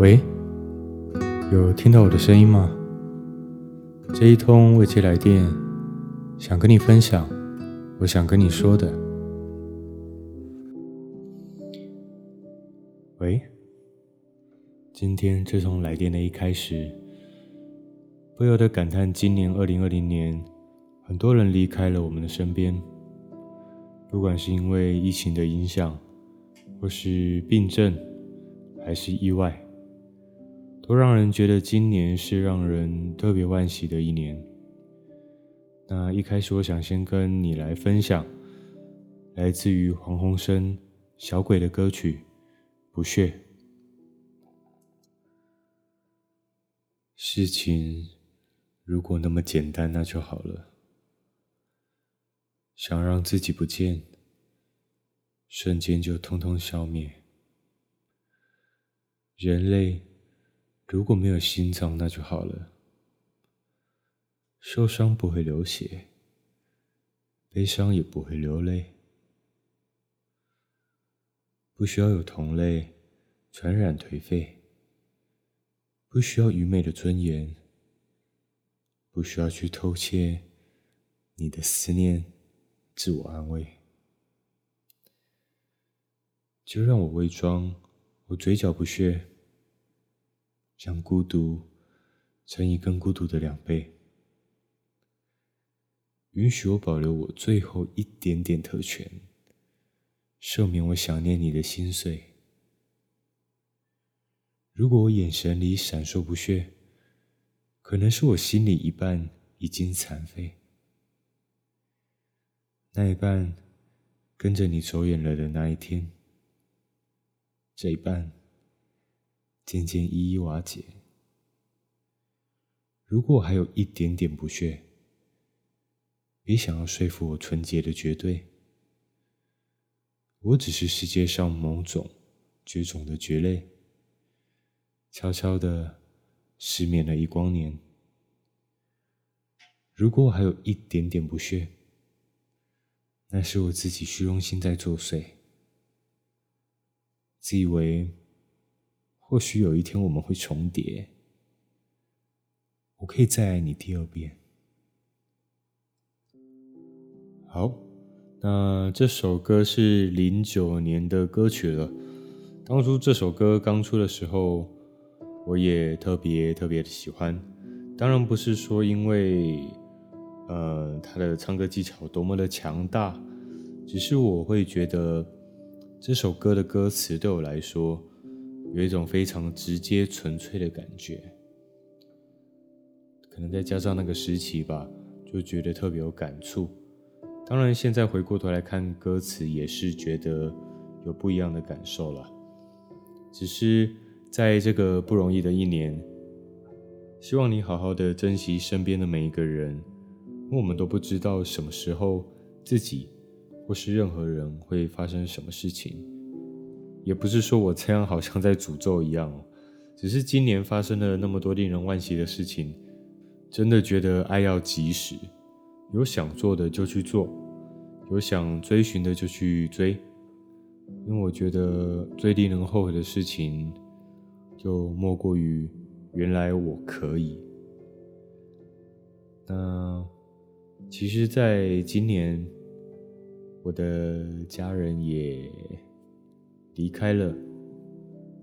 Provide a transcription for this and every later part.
喂，有听到我的声音吗？这一通未接来电，想跟你分享，我想跟你说的。喂，今天这通来电的一开始，不由得感叹，今年二零二零年，很多人离开了我们的身边，不管是因为疫情的影响，或是病症，还是意外。都让人觉得今年是让人特别惋惜的一年。那一开始，我想先跟你来分享来自于黄鸿升小鬼的歌曲《不屑》。事情如果那么简单，那就好了。想让自己不见，瞬间就通通消灭。人类。如果没有心脏，那就好了。受伤不会流血，悲伤也不会流泪。不需要有同类传染颓废，不需要愚昧的尊严，不需要去偷窃你的思念，自我安慰。就让我伪装，我嘴角不屑。将孤独乘以更孤独的两倍，允许我保留我最后一点点特权，赦免我想念你的心碎。如果我眼神里闪烁不屑，可能是我心里一半已经残废，那一半跟着你走远了的那一天，这一半。渐渐一一瓦解。如果我还有一点点不屑，别想要说服我纯洁的绝对。我只是世界上某种绝种的绝类，悄悄的失眠了一光年。如果我还有一点点不屑，那是我自己虚荣心在作祟，自以为。或许有一天我们会重叠，我可以再爱你第二遍。好，那这首歌是零九年的歌曲了。当初这首歌刚出的时候，我也特别特别的喜欢。当然不是说因为，呃，他的唱歌技巧多么的强大，只是我会觉得这首歌的歌词对我来说。有一种非常直接、纯粹的感觉，可能再加上那个时期吧，就觉得特别有感触。当然，现在回过头来看歌词，也是觉得有不一样的感受了。只是在这个不容易的一年，希望你好好的珍惜身边的每一个人，因为我们都不知道什么时候自己或是任何人会发生什么事情。也不是说我这样好像在诅咒一样，只是今年发生了那么多令人惋惜的事情，真的觉得爱要及时，有想做的就去做，有想追寻的就去追，因为我觉得最令人后悔的事情，就莫过于原来我可以。那其实，在今年，我的家人也。离开了，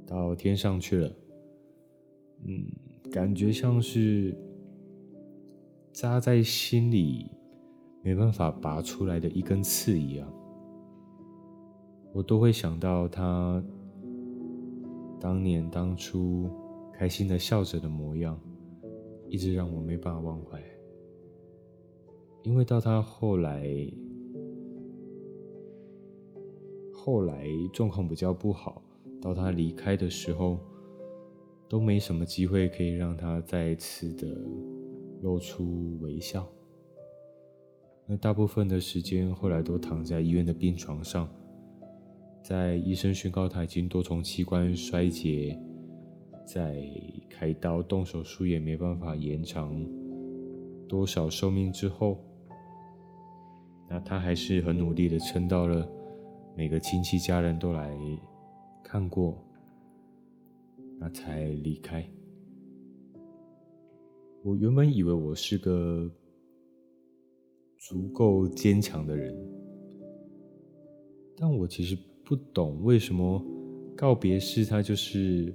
到天上去了。嗯，感觉像是扎在心里没办法拔出来的一根刺一样。我都会想到他当年当初开心的笑着的模样，一直让我没办法忘怀。因为到他后来。后来状况比较不好，到他离开的时候，都没什么机会可以让他再次的露出微笑。那大部分的时间后来都躺在医院的病床上，在医生宣告他已经多重器官衰竭，在开刀动手术也没办法延长多少寿命之后，那他还是很努力的撑到了。每个亲戚家人都来看过，那才离开。我原本以为我是个足够坚强的人，但我其实不懂为什么告别式它就是，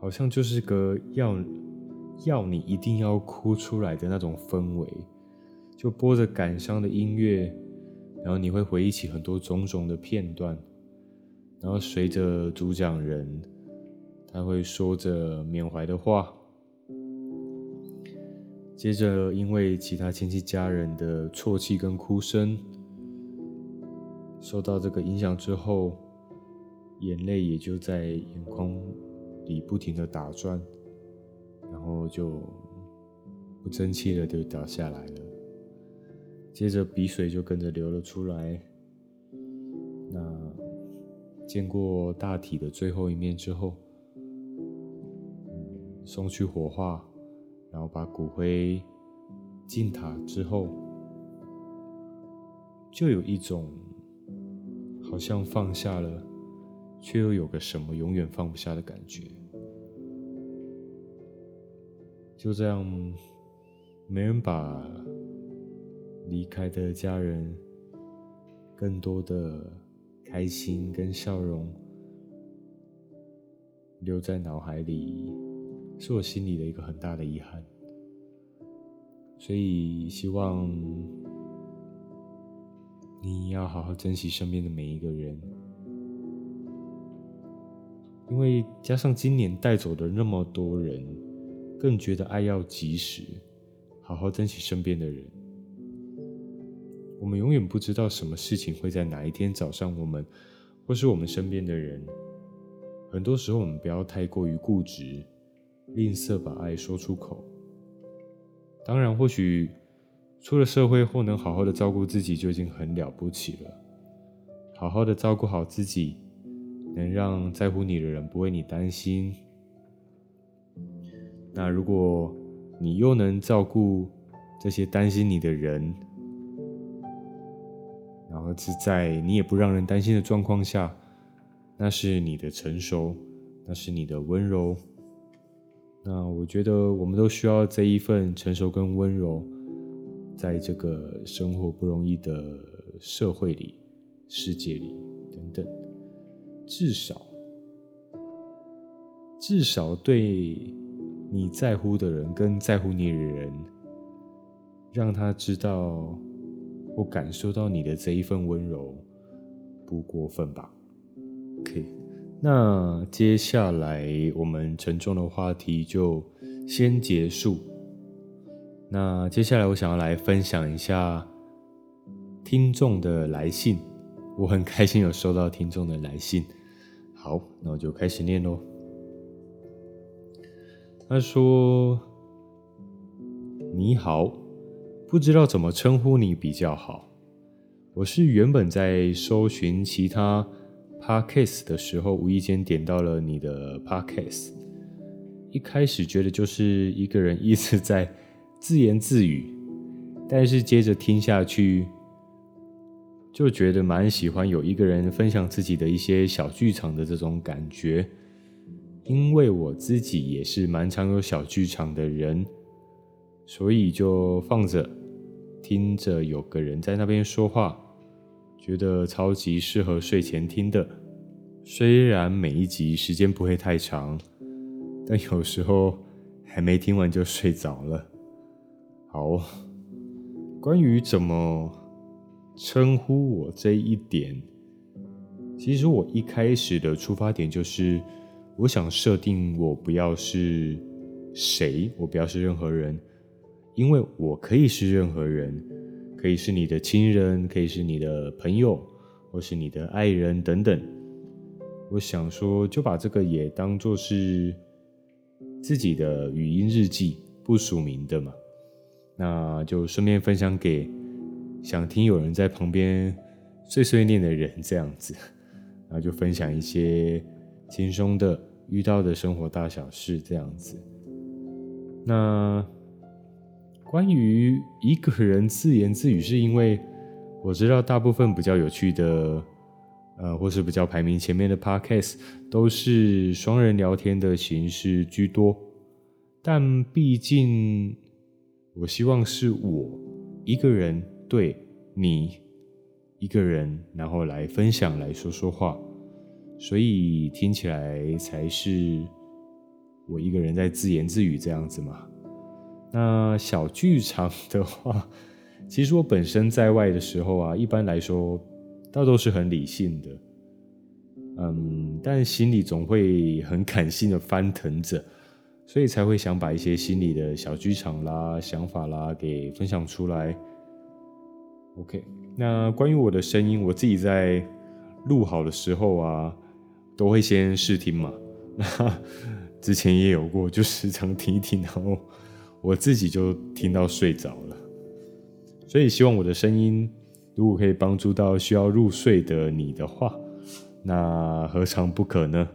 好像就是个要要你一定要哭出来的那种氛围，就播着感伤的音乐，然后你会回忆起很多种种的片段，然后随着主讲人，他会说着缅怀的话。接着，因为其他亲戚家人的啜泣跟哭声，受到这个影响之后，眼泪也就在眼眶里不停的打转，然后就不争气的就掉下来了。接着鼻水就跟着流了出来。那见过大体的最后一面之后，嗯，送去火化。然后把骨灰进塔之后，就有一种好像放下了，却又有个什么永远放不下的感觉。就这样，没人把离开的家人更多的开心跟笑容留在脑海里。是我心里的一个很大的遗憾，所以希望你要好好珍惜身边的每一个人，因为加上今年带走的那么多人，更觉得爱要及时，好好珍惜身边的人。我们永远不知道什么事情会在哪一天早上，我们或是我们身边的人，很多时候我们不要太过于固执。吝啬把爱说出口。当然，或许出了社会后能好好的照顾自己就已经很了不起了。好好的照顾好自己，能让在乎你的人不为你担心。那如果你又能照顾这些担心你的人，然后是在你也不让人担心的状况下，那是你的成熟，那是你的温柔。那我觉得我们都需要这一份成熟跟温柔，在这个生活不容易的社会里、世界里等等，至少至少对你在乎的人跟在乎你的人，让他知道我感受到你的这一份温柔，不过分吧？OK。那接下来我们沉重的话题就先结束。那接下来我想要来分享一下听众的来信，我很开心有收到听众的来信。好，那我就开始念喽。他说：“你好，不知道怎么称呼你比较好。我是原本在搜寻其他。” Podcast 的时候，无意间点到了你的 Podcast。一开始觉得就是一个人一直在自言自语，但是接着听下去，就觉得蛮喜欢有一个人分享自己的一些小剧场的这种感觉。因为我自己也是蛮常有小剧场的人，所以就放着听着，有个人在那边说话。觉得超级适合睡前听的，虽然每一集时间不会太长，但有时候还没听完就睡着了。好，关于怎么称呼我这一点，其实我一开始的出发点就是，我想设定我不要是谁，我不要是任何人，因为我可以是任何人。可以是你的亲人，可以是你的朋友，或是你的爱人等等。我想说，就把这个也当作是自己的语音日记，不署名的嘛。那就顺便分享给想听有人在旁边碎碎念的人，这样子。然后就分享一些轻松的遇到的生活大小事，这样子。那。关于一个人自言自语，是因为我知道大部分比较有趣的呃，或是比较排名前面的 Podcast，都是双人聊天的形式居多。但毕竟，我希望是我一个人对你一个人，然后来分享，来说说话，所以听起来才是我一个人在自言自语这样子嘛。那小剧场的话，其实我本身在外的时候啊，一般来说，大都是很理性的，嗯，但心里总会很感性的翻腾着。所以才会想把一些心里的小剧场啦、想法啦给分享出来。OK，那关于我的声音，我自己在录好的时候啊，都会先试听嘛。那之前也有过，就时常听一听，然后我自己就听到睡着了。所以希望我的声音如果可以帮助到需要入睡的你的话，那何尝不可呢？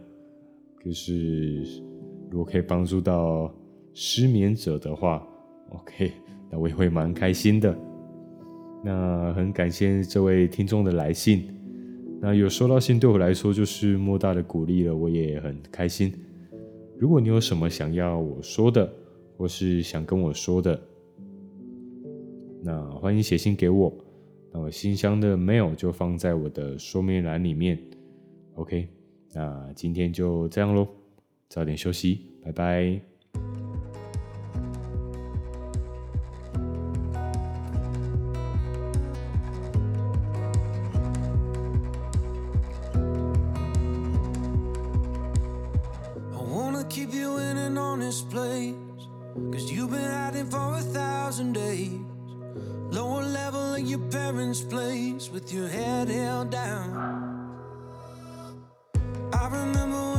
就是。如果可以帮助到失眠者的话，OK，那我也会蛮开心的。那很感谢这位听众的来信，那有收到信对我来说就是莫大的鼓励了，我也很开心。如果你有什么想要我说的，或是想跟我说的，那欢迎写信给我，那我信箱的 mail 就放在我的说明栏里面。OK，那今天就这样喽。早点休息，拜拜。your parents' place with your head held down. I remember